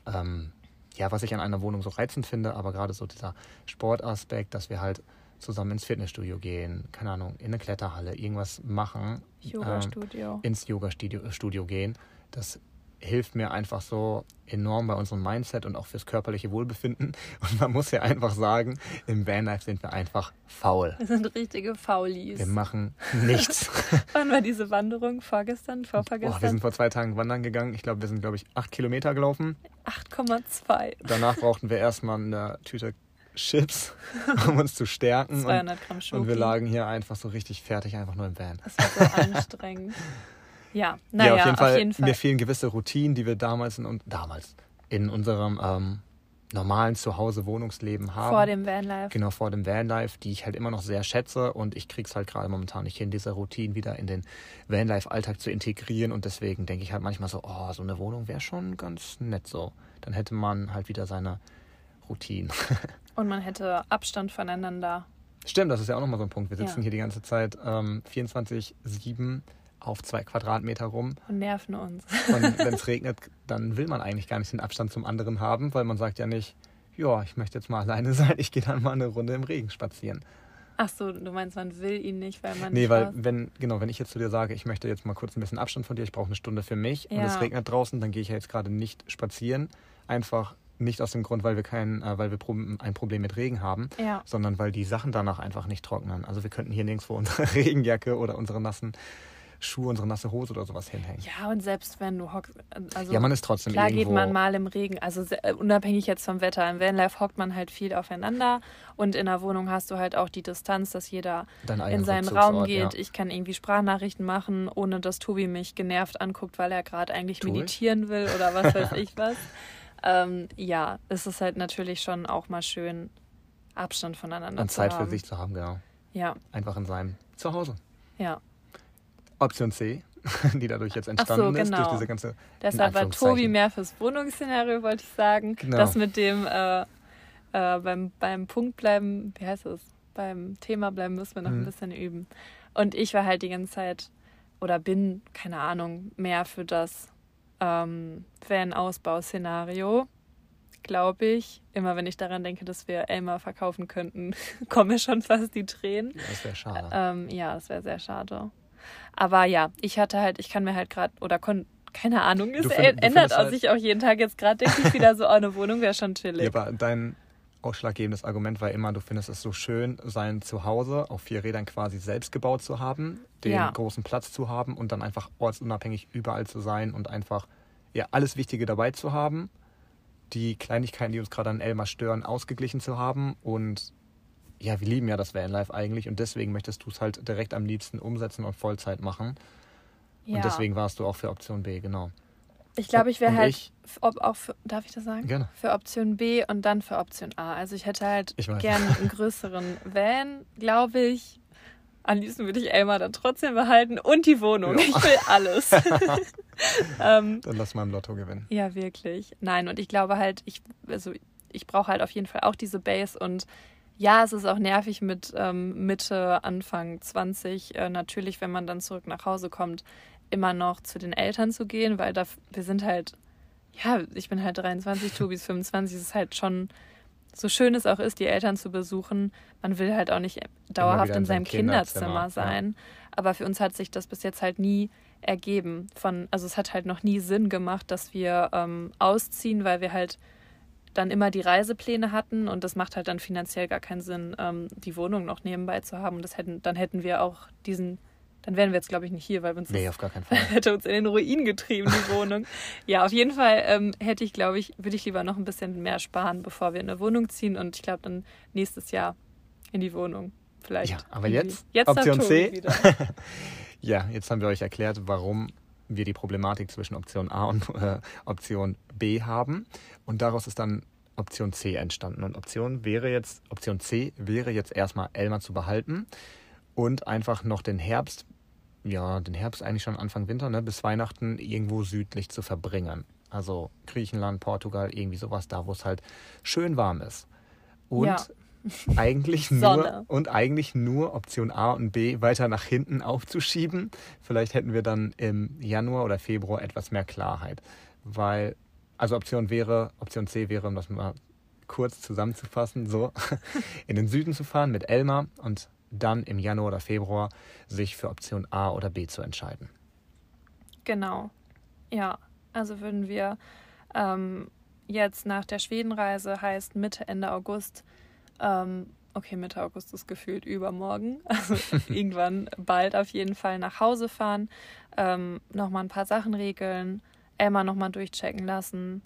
Speaker 1: ähm, ja, was ich an einer Wohnung so reizend finde, aber gerade so dieser Sportaspekt, dass wir halt zusammen ins Fitnessstudio gehen, keine Ahnung, in eine Kletterhalle, irgendwas machen, ähm,
Speaker 2: Yoga-Studio.
Speaker 1: ins Yoga-Studio Studio gehen, das hilft mir einfach so enorm bei unserem Mindset und auch fürs körperliche Wohlbefinden. (laughs) Und man muss ja einfach sagen, im Vanlife sind wir einfach faul.
Speaker 2: Wir sind richtige Faulis.
Speaker 1: Wir machen nichts. (laughs)
Speaker 2: Wann war diese Wanderung? Vorgestern?
Speaker 1: Boah, wir
Speaker 2: Vorvergestern?
Speaker 1: sind vor zwei Tagen wandern gegangen. Ich glaube, wir sind, glaube ich, acht Kilometer gelaufen.
Speaker 2: 8,2.
Speaker 1: Danach brauchten wir erstmal eine Tüte Chips, (laughs) um uns zu stärken. Und,
Speaker 2: 200 Gramm Schoki.
Speaker 1: und wir lagen hier einfach so richtig fertig, einfach nur im Van.
Speaker 2: Das war so anstrengend. Ja, naja,
Speaker 1: ja, auf jeden, Fall, Mir fehlen gewisse Routinen, die wir damals in, damals in unserem ähm, normalen Zuhause-Wohnungsleben haben.
Speaker 2: Vor dem Vanlife.
Speaker 1: Genau, vor dem Vanlife, die ich halt immer noch sehr schätze und ich krieg's halt gerade momentan nicht hin, diese Routine wieder in den Vanlife-Alltag zu integrieren und deswegen denke ich halt manchmal so, oh, so eine Wohnung wäre schon ganz nett so. Dann hätte man halt wieder seine Routine. (laughs)
Speaker 2: Und man hätte Abstand voneinander.
Speaker 1: Stimmt, das ist ja auch nochmal so ein Punkt. Wir sitzen
Speaker 2: Ja.
Speaker 1: hier die ganze Zeit ähm, 24-7 auf zwei Quadratmeter rum
Speaker 2: und nerven uns.
Speaker 1: und (laughs) wenn es regnet, dann will man eigentlich gar nicht den Abstand zum anderen haben, weil man sagt ja nicht, ja, ich möchte jetzt mal alleine (laughs) sein, ich gehe dann mal eine Runde im Regen spazieren.
Speaker 2: Ach so, du meinst, man will ihn nicht, weil man
Speaker 1: Nee, weil wenn, genau, wenn ich jetzt zu dir sage, ich möchte jetzt mal kurz ein bisschen Abstand von dir, ich brauche eine Stunde für mich und
Speaker 2: Ja.
Speaker 1: es regnet draußen, dann gehe ich ja jetzt gerade nicht spazieren. Einfach nicht aus dem Grund, weil wir kein, äh, weil wir ein Problem mit Regen haben,
Speaker 2: Ja.
Speaker 1: sondern weil die Sachen danach einfach nicht trocknen. Also wir könnten hier nirgendwo unsere (laughs) Regenjacke oder unsere nassen Schuhe, unsere nasse Hose oder sowas hinhängen.
Speaker 2: Ja, und selbst wenn du hockst, also
Speaker 1: Ja, man ist trotzdem
Speaker 2: klar
Speaker 1: irgendwo.
Speaker 2: geht man mal im Regen, also äh, unabhängig jetzt vom Wetter. Im Vanlife hockt man halt viel aufeinander und in der Wohnung hast du halt auch die Distanz, dass jeder in seinen Raum geht.
Speaker 1: ja.
Speaker 2: Ich kann irgendwie Sprachnachrichten machen, ohne dass Tobi mich genervt anguckt, weil er gerade eigentlich
Speaker 1: ich?
Speaker 2: meditieren will oder was weiß (laughs) ich was. Ähm, ja, es ist halt natürlich schon auch mal schön, Abstand voneinander
Speaker 1: Und
Speaker 2: zu
Speaker 1: Zeit
Speaker 2: haben.
Speaker 1: für sich zu haben, genau.
Speaker 2: Ja,
Speaker 1: Einfach in seinem Zuhause.
Speaker 2: ja.
Speaker 1: Option C, (laughs) die dadurch jetzt
Speaker 2: so,
Speaker 1: entstanden ist, durch
Speaker 2: genau.
Speaker 1: diese ganze
Speaker 2: Deshalb war. Tobi mehr fürs Wohnungsszenario, wollte ich sagen.
Speaker 1: Genau.
Speaker 2: Das mit dem äh, äh, beim, beim Punkt bleiben, wie heißt es? Beim Thema bleiben müssen wir noch ein
Speaker 1: Mhm.
Speaker 2: bisschen üben. Und ich war halt die ganze Zeit oder bin, keine Ahnung, mehr für das ähm, Van-Ausbauszenario, glaube ich. Immer wenn ich daran denke, dass wir Elmar verkaufen könnten, (laughs) kommen mir schon fast die Tränen.
Speaker 1: Ja, das wäre schade.
Speaker 2: Ähm, ja, das wäre sehr schade. Aber ja, ich hatte halt, ich kann mir halt gerade, oder kon, keine Ahnung, es
Speaker 1: find-
Speaker 2: ändert
Speaker 1: halt-
Speaker 2: sich auch jeden Tag. Jetzt gerade denke ich wieder so, oh, eine Wohnung wäre schon chillig.
Speaker 1: Ja, aber dein ausschlaggebendes Argument war immer, du findest es so schön, sein Zuhause auf vier Rädern quasi selbst gebaut zu haben, den
Speaker 2: Ja.
Speaker 1: großen Platz zu haben und dann einfach ortsunabhängig überall zu sein und einfach ja, alles Wichtige dabei zu haben, die Kleinigkeiten, die uns gerade an Elmar stören, ausgeglichen zu haben und ja, wir lieben ja das Vanlife eigentlich und deswegen möchtest du es halt direkt am liebsten umsetzen und Vollzeit machen.
Speaker 2: ja.
Speaker 1: Und deswegen warst du auch für Option B, genau.
Speaker 2: Ich glaube, ich wäre halt,
Speaker 1: ich-
Speaker 2: ob auch für, darf ich das sagen?
Speaker 1: Gerne.
Speaker 2: Für Option B und dann für Option A. Also ich hätte halt
Speaker 1: Ich
Speaker 2: gern einen (laughs) größeren Van, glaube ich. Am liebsten würde ich Elmar dann trotzdem behalten und die Wohnung.
Speaker 1: Ja.
Speaker 2: Ich will alles. (laughs) (laughs) ähm,
Speaker 1: Dann lass mal im Lotto gewinnen.
Speaker 2: ja, wirklich. Nein, und ich glaube halt, ich, also ich brauche halt auf jeden Fall auch diese Base und ja, es ist auch nervig mit ähm, Mitte, Anfang 20, äh, natürlich, wenn man dann zurück nach Hause kommt, immer noch zu den Eltern zu gehen, weil da, wir sind halt, ja, ich bin halt 23, Tobi ist 25, es ist halt schon, so schön es auch ist, die Eltern zu besuchen, man will halt auch nicht dauerhaft in
Speaker 1: in
Speaker 2: seinem
Speaker 1: Kinderzimmer,
Speaker 2: Kinderzimmer
Speaker 1: ja.
Speaker 2: sein. Aber für uns hat sich das bis jetzt halt nie ergeben. Von, also es hat halt noch nie Sinn gemacht, dass wir ähm, ausziehen, weil wir halt dann immer die Reisepläne hatten und das macht halt dann finanziell gar keinen Sinn, ähm, die Wohnung noch nebenbei zu haben. Und das hätten, dann hätten wir auch diesen, dann wären wir jetzt, glaube ich, nicht hier, weil wir uns
Speaker 1: Nee, auf gar keinen (laughs) Fall.
Speaker 2: hätte uns in den Ruin getrieben, die Wohnung. (laughs) ja, auf jeden Fall ähm, hätte ich, glaube ich, würde ich lieber noch ein bisschen mehr sparen, bevor wir in eine Wohnung ziehen und ich glaube dann nächstes Jahr in die Wohnung. Vielleicht.
Speaker 1: Ja, aber
Speaker 2: irgendwie.
Speaker 1: jetzt
Speaker 2: jetzt
Speaker 1: Option C.
Speaker 2: Wieder. (laughs)
Speaker 1: Ja, jetzt haben wir euch erklärt, warum wir die Problematik zwischen Option A und äh, Option B haben. Und daraus ist dann Option C entstanden. Und Option wäre jetzt, Option C wäre jetzt erstmal Elmar zu behalten und einfach noch den Herbst, ja, den Herbst eigentlich schon Anfang Winter, ne, bis Weihnachten irgendwo südlich zu verbringen. Also Griechenland, Portugal, irgendwie sowas, da wo es halt schön warm ist. Und
Speaker 2: Ja.
Speaker 1: Eigentlich nur und eigentlich nur Option A und B weiter nach hinten aufzuschieben. Vielleicht hätten wir dann im Januar oder Februar etwas mehr Klarheit, weil also Option wäre Option C wäre, um das mal kurz zusammenzufassen, so (laughs) in den Süden zu fahren mit Elmar und dann im Januar oder Februar sich für Option A oder B zu entscheiden.
Speaker 2: Genau. Ja, also würden wir ähm, jetzt nach der Schwedenreise, heißt Mitte, Ende August, ähm, okay, Mitte August ist gefühlt übermorgen, (laughs) also irgendwann bald auf jeden Fall nach Hause fahren, ähm, nochmal ein paar Sachen regeln, Elmar nochmal durchchecken lassen,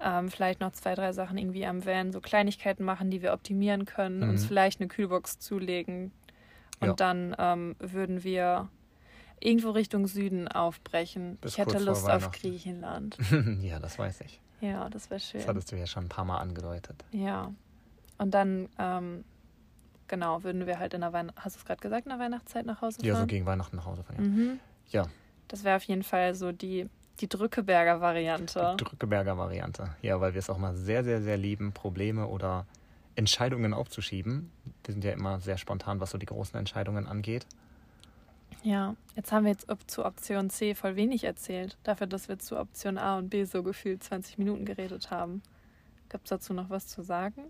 Speaker 2: ähm, vielleicht noch zwei, drei Sachen irgendwie am Van, so Kleinigkeiten machen, die wir optimieren können,
Speaker 1: Mhm.
Speaker 2: uns vielleicht eine Kühlbox zulegen und
Speaker 1: Ja.
Speaker 2: dann ähm, würden wir irgendwo Richtung Süden aufbrechen.
Speaker 1: Bis
Speaker 2: ich hätte Lust auf. Griechenland. (laughs)
Speaker 1: ja, das weiß ich.
Speaker 2: Ja, das wäre schön.
Speaker 1: Das hattest du ja schon ein paar Mal angedeutet.
Speaker 2: Ja. Und dann, ähm, genau, würden wir halt in der Weihnacht, hast du es gerade gesagt, in der Weihnachtszeit nach Hause fahren?
Speaker 1: Ja, so gegen Weihnachten nach Hause fahren.
Speaker 2: Mhm.
Speaker 1: Ja,
Speaker 2: Das wäre auf jeden Fall so die, die Drückeberger Variante.
Speaker 1: die Drückeberger Variante. Ja, weil wir es auch mal sehr, sehr, sehr lieben, Probleme oder Entscheidungen aufzuschieben. Wir sind ja immer sehr spontan, was so die großen Entscheidungen angeht.
Speaker 2: Ja, jetzt haben wir jetzt zu Option C voll wenig erzählt. Dafür, dass wir zu Option A und B so gefühlt 20 Minuten geredet haben. Gibt es dazu noch was zu sagen?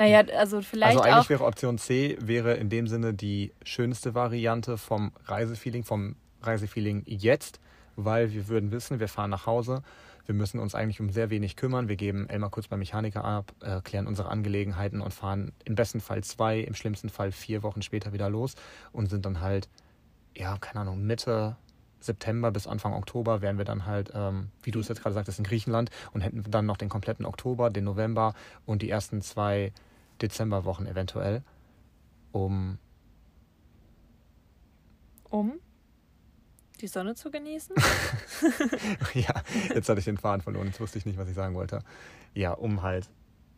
Speaker 2: Naja, also vielleicht
Speaker 1: also eigentlich
Speaker 2: auch.
Speaker 1: wäre Option C wäre in dem Sinne die schönste Variante vom Reisefeeling, vom Reisefeeling jetzt, weil wir würden wissen, wir fahren nach Hause, wir müssen uns eigentlich um sehr wenig kümmern, wir geben Elmar kurz beim Mechaniker ab, äh, klären unsere Angelegenheiten und fahren im besten Fall zwei, im schlimmsten Fall vier Wochen später wieder los und sind dann halt, ja, keine Ahnung, Mitte September bis Anfang Oktober wären wir dann halt, ähm, wie du es jetzt gerade sagtest, in Griechenland und hätten dann noch den kompletten Oktober, den November und die ersten zwei Dezemberwochen eventuell, um
Speaker 2: um die Sonne zu genießen. (laughs)
Speaker 1: ja, jetzt hatte ich den Faden verloren, jetzt wusste ich nicht, was ich sagen wollte. Ja, um halt,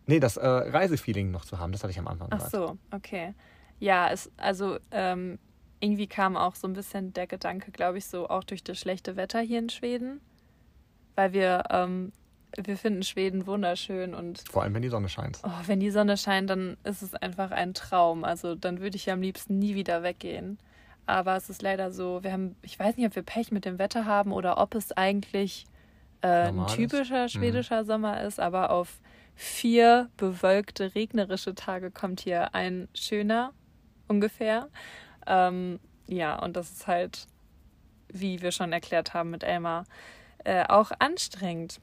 Speaker 1: nee, das äh, Reisefeeling noch zu haben, das hatte ich am Anfang
Speaker 2: Ach so, okay. Ja, es, also ähm, irgendwie kam auch so ein bisschen der Gedanke, glaube ich, so auch durch das schlechte Wetter hier in Schweden. Weil wir, ähm, wir finden Schweden wunderschön und
Speaker 1: Vor allem, wenn die Sonne scheint.
Speaker 2: oh, wenn die Sonne scheint, dann ist es einfach ein Traum. Also dann würde ich ja am liebsten nie wieder weggehen. Aber es ist leider so, wir haben, ich weiß nicht, ob wir Pech mit dem Wetter haben oder ob es eigentlich äh, ein typischer schwedischer Sommer ist, aber auf vier bewölkte, regnerische Tage kommt hier ein schöner ungefähr. Ähm, ja, und das ist halt, wie wir schon erklärt haben mit Elmar, äh, auch anstrengend.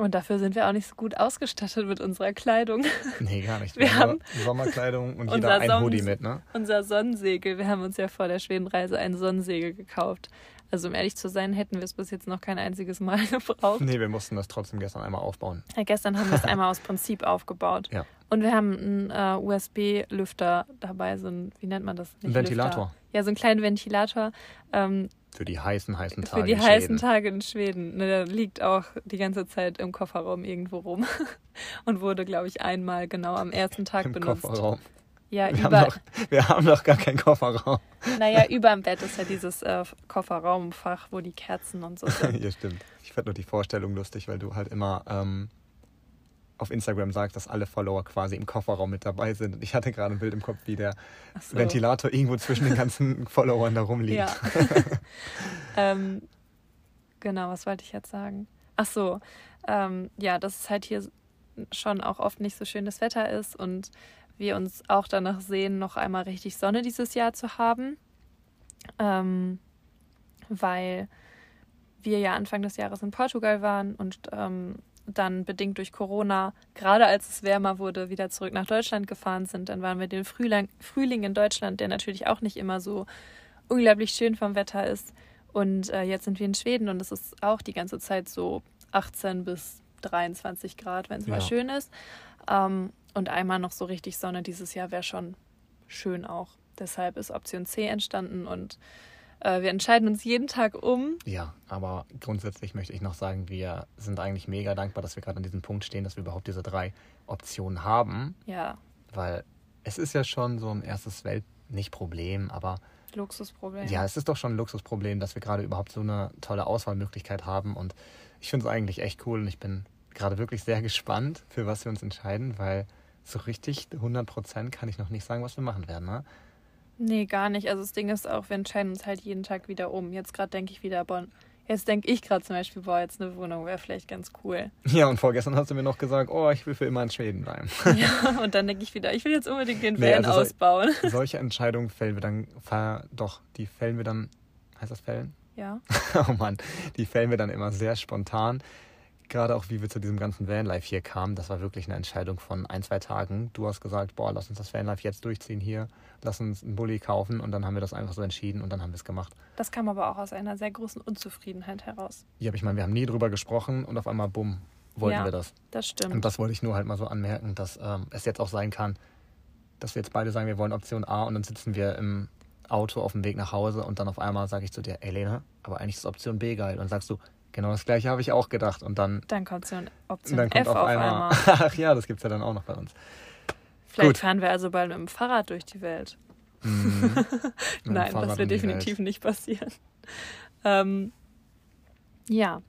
Speaker 2: Und dafür sind wir auch nicht so gut ausgestattet mit unserer Kleidung. (laughs)
Speaker 1: Nee, gar nicht.
Speaker 2: Wir
Speaker 1: Wir
Speaker 2: haben
Speaker 1: Sommerkleidung und (laughs) jeder ein
Speaker 2: Sonnen-
Speaker 1: Hoodie mit, ne?
Speaker 2: Unser Sonnensegel, wir haben uns ja vor der Schwedenreise ein Sonnensegel gekauft. Also um ehrlich zu sein, hätten wir es bis jetzt noch kein einziges Mal (laughs) gebraucht.
Speaker 1: Nee, wir mussten das trotzdem gestern einmal aufbauen.
Speaker 2: Ja, gestern haben wir es einmal aus Prinzip aufgebaut.
Speaker 1: Ja.
Speaker 2: Und wir haben einen äh, USB-Lüfter dabei, so ein, wie nennt man das?
Speaker 1: Ein Ventilator.
Speaker 2: Lüfter. Ja, so einen kleinen Ventilator. Ähm,
Speaker 1: Für die heißen, heißen Tage.
Speaker 2: Für die heißen Tage in Schweden. Ne, der liegt auch die ganze Zeit im Kofferraum irgendwo rum (laughs) und wurde, glaube ich, einmal genau am ersten Tag
Speaker 1: Im
Speaker 2: benutzt.
Speaker 1: Kofferraum.
Speaker 2: Ja,
Speaker 1: Wir haben,
Speaker 2: über,
Speaker 1: doch, wir haben doch gar keinen Kofferraum.
Speaker 2: naja, (laughs) über dem Bett ist ja dieses äh, Kofferraumfach, wo die Kerzen und so (laughs) sind.
Speaker 1: ja, stimmt. Ich fand nur die Vorstellung lustig, weil du halt immer ähm, auf Instagram sagst, dass alle Follower quasi im Kofferraum mit dabei sind. Und ich hatte gerade ein Bild im Kopf, wie der
Speaker 2: so.
Speaker 1: Ventilator irgendwo zwischen den ganzen (laughs) Followern da rumliegt.
Speaker 2: Ja. (laughs) ähm, genau, was wollte ich jetzt sagen? Ach so, ähm, ja, dass es halt hier schon auch oft nicht so schönes Wetter ist und wir uns auch danach sehen, noch einmal richtig Sonne dieses Jahr zu haben. Ähm, weil wir ja Anfang des Jahres in Portugal waren und ähm, dann bedingt durch Corona, gerade als es wärmer wurde, wieder zurück nach Deutschland gefahren sind. Dann waren wir den Frühling, Frühling in Deutschland, der natürlich auch nicht immer so unglaublich schön vom Wetter ist. Und äh, jetzt sind wir in Schweden und es ist auch die ganze Zeit so 18 bis 23 Grad, wenn es mal
Speaker 1: Ja.
Speaker 2: schön ist. Ähm, und einmal noch so richtig Sonne dieses Jahr wäre schon schön auch. Deshalb ist Option C entstanden und äh, wir entscheiden uns jeden Tag um.
Speaker 1: Ja, aber grundsätzlich möchte ich noch sagen, wir sind eigentlich mega dankbar, dass wir gerade an diesem Punkt stehen, dass wir überhaupt diese drei Optionen haben,
Speaker 2: Ja,
Speaker 1: weil es ist ja schon so ein erstes Welt, nicht Problem, aber
Speaker 2: Luxusproblem.
Speaker 1: ja, es ist doch schon ein Luxusproblem, dass wir gerade überhaupt so eine tolle Auswahlmöglichkeit haben und ich finde es eigentlich echt cool und ich bin gerade wirklich sehr (laughs) gespannt, für was wir uns entscheiden, weil so richtig 100% kann ich noch nicht sagen, was wir machen werden, ne?
Speaker 2: Nee, gar nicht. Also das Ding ist auch, wir entscheiden uns halt jeden Tag wieder um. Jetzt gerade denke ich wieder, boah, jetzt denke ich gerade zum Beispiel, boah, jetzt eine Wohnung wäre vielleicht ganz cool. (laughs)
Speaker 1: Ja, und vorgestern hast du mir noch gesagt, oh, ich will für immer in Schweden bleiben. (laughs)
Speaker 2: ja, und dann denke ich wieder, ich will jetzt unbedingt den
Speaker 1: Nee,
Speaker 2: Van
Speaker 1: also so-
Speaker 2: ausbauen. (laughs)
Speaker 1: Solche Entscheidungen fällen wir dann, doch, die fällen wir dann, heißt das fällen?
Speaker 2: Ja.
Speaker 1: Oh Mann, die fällen wir dann immer sehr spontan. Gerade auch, wie wir zu diesem ganzen Vanlife hier kamen, das war wirklich eine Entscheidung von ein, zwei Tagen. Du hast gesagt, boah, lass uns das Vanlife jetzt durchziehen hier, lass uns einen Bulli kaufen und dann haben wir das einfach so entschieden und dann haben wir es gemacht.
Speaker 2: Das kam aber auch aus einer sehr großen Unzufriedenheit heraus.
Speaker 1: Ja, aber ich meine, wir haben nie drüber gesprochen und auf einmal, bumm, wollten
Speaker 2: Ja.
Speaker 1: wir das.
Speaker 2: Das stimmt.
Speaker 1: Und das wollte ich nur halt mal so anmerken, dass ähm, es jetzt auch sein kann, dass wir jetzt beide sagen, wir wollen Option A und dann sitzen wir im Auto auf dem Weg nach Hause und dann auf einmal sage ich zu dir, ey Lena, aber eigentlich ist Option B geil. Und dann sagst du, genau das gleiche habe ich auch gedacht. Und dann,
Speaker 2: dann kommt so eine Option
Speaker 1: dann kommt
Speaker 2: F
Speaker 1: auf einmal, (laughs) ach ja, das gibt's ja dann auch noch bei uns.
Speaker 2: Vielleicht
Speaker 1: Gut.
Speaker 2: fahren wir also bald mit dem Fahrrad durch die Welt.
Speaker 1: Mhm. (laughs)
Speaker 2: Nein,
Speaker 1: Fahrrad
Speaker 2: das wird definitiv
Speaker 1: Welt.
Speaker 2: nicht passieren. Ähm, ja.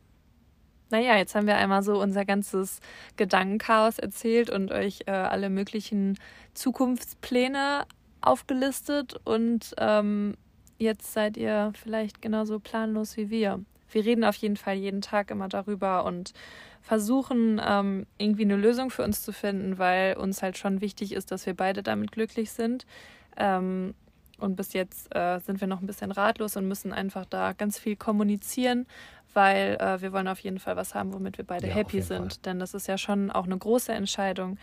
Speaker 2: Naja, jetzt haben wir einmal so unser ganzes Gedankenchaos erzählt und euch äh, alle möglichen Zukunftspläne aufgelistet und ähm, jetzt seid ihr vielleicht genauso planlos wie wir. Wir reden auf jeden Fall jeden Tag immer darüber und versuchen ähm, irgendwie eine Lösung für uns zu finden, weil uns halt schon wichtig ist, dass wir beide damit glücklich sind. Ähm, und bis jetzt äh, sind wir noch ein bisschen ratlos und müssen einfach da ganz viel kommunizieren, weil äh, wir wollen auf jeden Fall was haben, womit wir beide
Speaker 1: Ja,
Speaker 2: happy sind.
Speaker 1: Fall.
Speaker 2: Denn das ist ja schon auch eine große Entscheidung.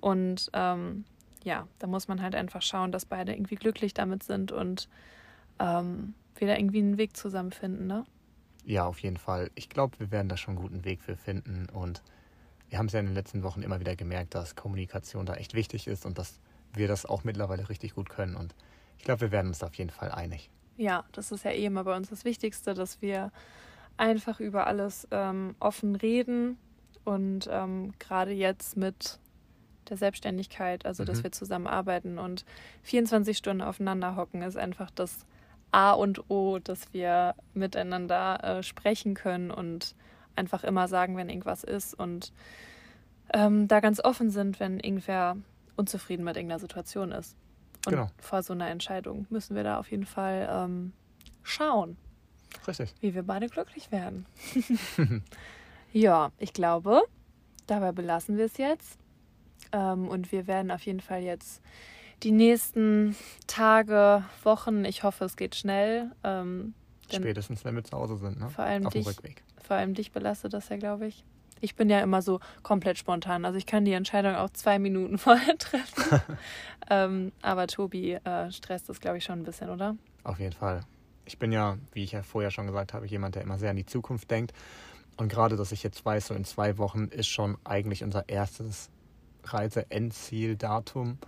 Speaker 2: Und ähm, ja, da muss man halt einfach schauen, dass beide irgendwie glücklich damit sind und ähm, wir da irgendwie einen Weg zusammenfinden, ne?
Speaker 1: Ja, auf jeden Fall. Ich glaube, wir werden da schon einen guten Weg für finden. Und wir haben es ja in den letzten Wochen immer wieder gemerkt, dass Kommunikation da echt wichtig ist und dass wir das auch mittlerweile richtig gut können. Und ich glaube, wir werden uns da auf jeden Fall einig.
Speaker 2: Ja, das ist ja eh immer bei uns das Wichtigste, dass wir einfach über alles ähm, offen reden und ähm, gerade jetzt mit der Selbstständigkeit, also dass
Speaker 1: Mhm.
Speaker 2: wir zusammenarbeiten und 24 Stunden aufeinander hocken, ist einfach das A und O, dass wir miteinander äh, sprechen können und einfach immer sagen, wenn irgendwas ist und ähm, da ganz offen sind, wenn irgendwer unzufrieden mit irgendeiner Situation ist. Und
Speaker 1: Genau.
Speaker 2: vor so einer Entscheidung müssen wir da auf jeden Fall ähm, schauen,
Speaker 1: Richtig.
Speaker 2: wie wir beide glücklich werden. (laughs) ja, ich glaube, dabei belassen wir es jetzt. Ähm, und wir werden auf jeden Fall jetzt die nächsten Tage, Wochen, ich hoffe, es geht schnell. Ähm,
Speaker 1: Spätestens, wenn wir zu Hause sind, ne?
Speaker 2: vor allem
Speaker 1: Auf dem
Speaker 2: dich,
Speaker 1: Rückweg.
Speaker 2: vor allem dich belastet das ja, glaube ich. Ich bin ja immer so komplett spontan. Also ich kann die Entscheidung auch zwei Minuten (laughs) vorher treffen. (laughs) ähm, aber Tobi äh, stresst das, glaube ich, schon ein bisschen, oder?
Speaker 1: Auf jeden Fall. Ich bin ja, wie ich ja vorher schon gesagt habe, jemand, der immer sehr an die Zukunft denkt. Und gerade, dass ich jetzt weiß, so in zwei Wochen ist schon eigentlich unser erstes Reise-Endziel-Datum,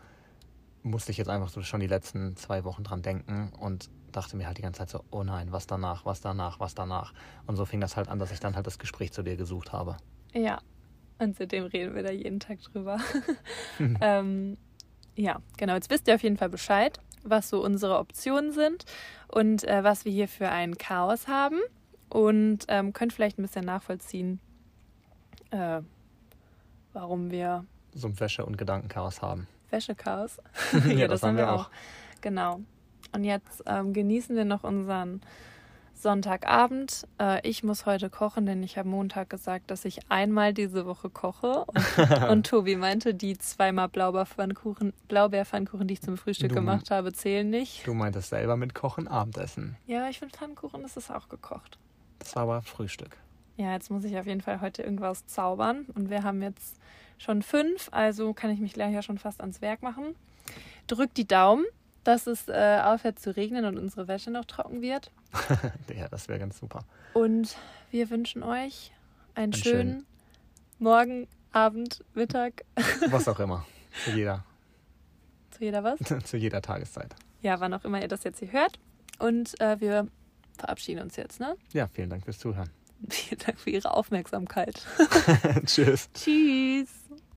Speaker 1: musste ich jetzt einfach so schon die letzten zwei Wochen dran denken. Und dachte mir halt die ganze Zeit so, oh nein, was danach, was danach, was danach. Und so fing das halt an, dass ich dann halt das Gespräch zu dir gesucht habe.
Speaker 2: Ja, und seitdem reden wir da jeden Tag drüber. (laughs) (laughs) ähm, ja, genau. Jetzt wisst ihr auf jeden Fall Bescheid, was so unsere Optionen sind und äh, was wir hier für ein Chaos haben. Und ähm, könnt vielleicht ein bisschen nachvollziehen, äh, warum wir
Speaker 1: so ein Wäsche- und Gedankenchaos haben.
Speaker 2: Wäschechaos. (laughs) (laughs)
Speaker 1: ja, ja, das, das haben wir auch. auch.
Speaker 2: Genau. Und jetzt ähm, genießen wir noch unseren Sonntagabend. Äh, ich muss heute kochen, denn ich habe Montag gesagt, dass ich einmal diese Woche koche. Und, (laughs) und Tobi meinte, die zweimal Blaubeerpfannkuchen, Blaubeerpfannkuchen, die ich zum Frühstück du, gemacht habe, zählen nicht.
Speaker 1: Du meintest selber mit Kochen Abendessen.
Speaker 2: Ja, ich finde Pfannkuchen ist es auch gekocht.
Speaker 1: Das war aber Frühstück.
Speaker 2: Ja, jetzt muss ich auf jeden Fall heute irgendwas zaubern. Und wir haben jetzt schon fünf, also kann ich mich gleich ja schon fast ans Werk machen. Drückt die Daumen, dass es äh, aufhört zu regnen und unsere Wäsche noch trocken wird. (laughs)
Speaker 1: ja, das wäre ganz super.
Speaker 2: Und wir wünschen euch einen, einen schönen, schönen Morgen, Abend, Mittag. (laughs)
Speaker 1: Was auch immer. Zu jeder.
Speaker 2: Zu jeder was? (laughs)
Speaker 1: zu jeder Tageszeit.
Speaker 2: Ja, wann auch immer ihr das jetzt hier hört. Und äh, wir verabschieden uns jetzt, ne?
Speaker 1: Ja, vielen Dank fürs Zuhören.
Speaker 2: Vielen Dank für Ihre Aufmerksamkeit.
Speaker 1: Tschüss.
Speaker 2: Tschüss.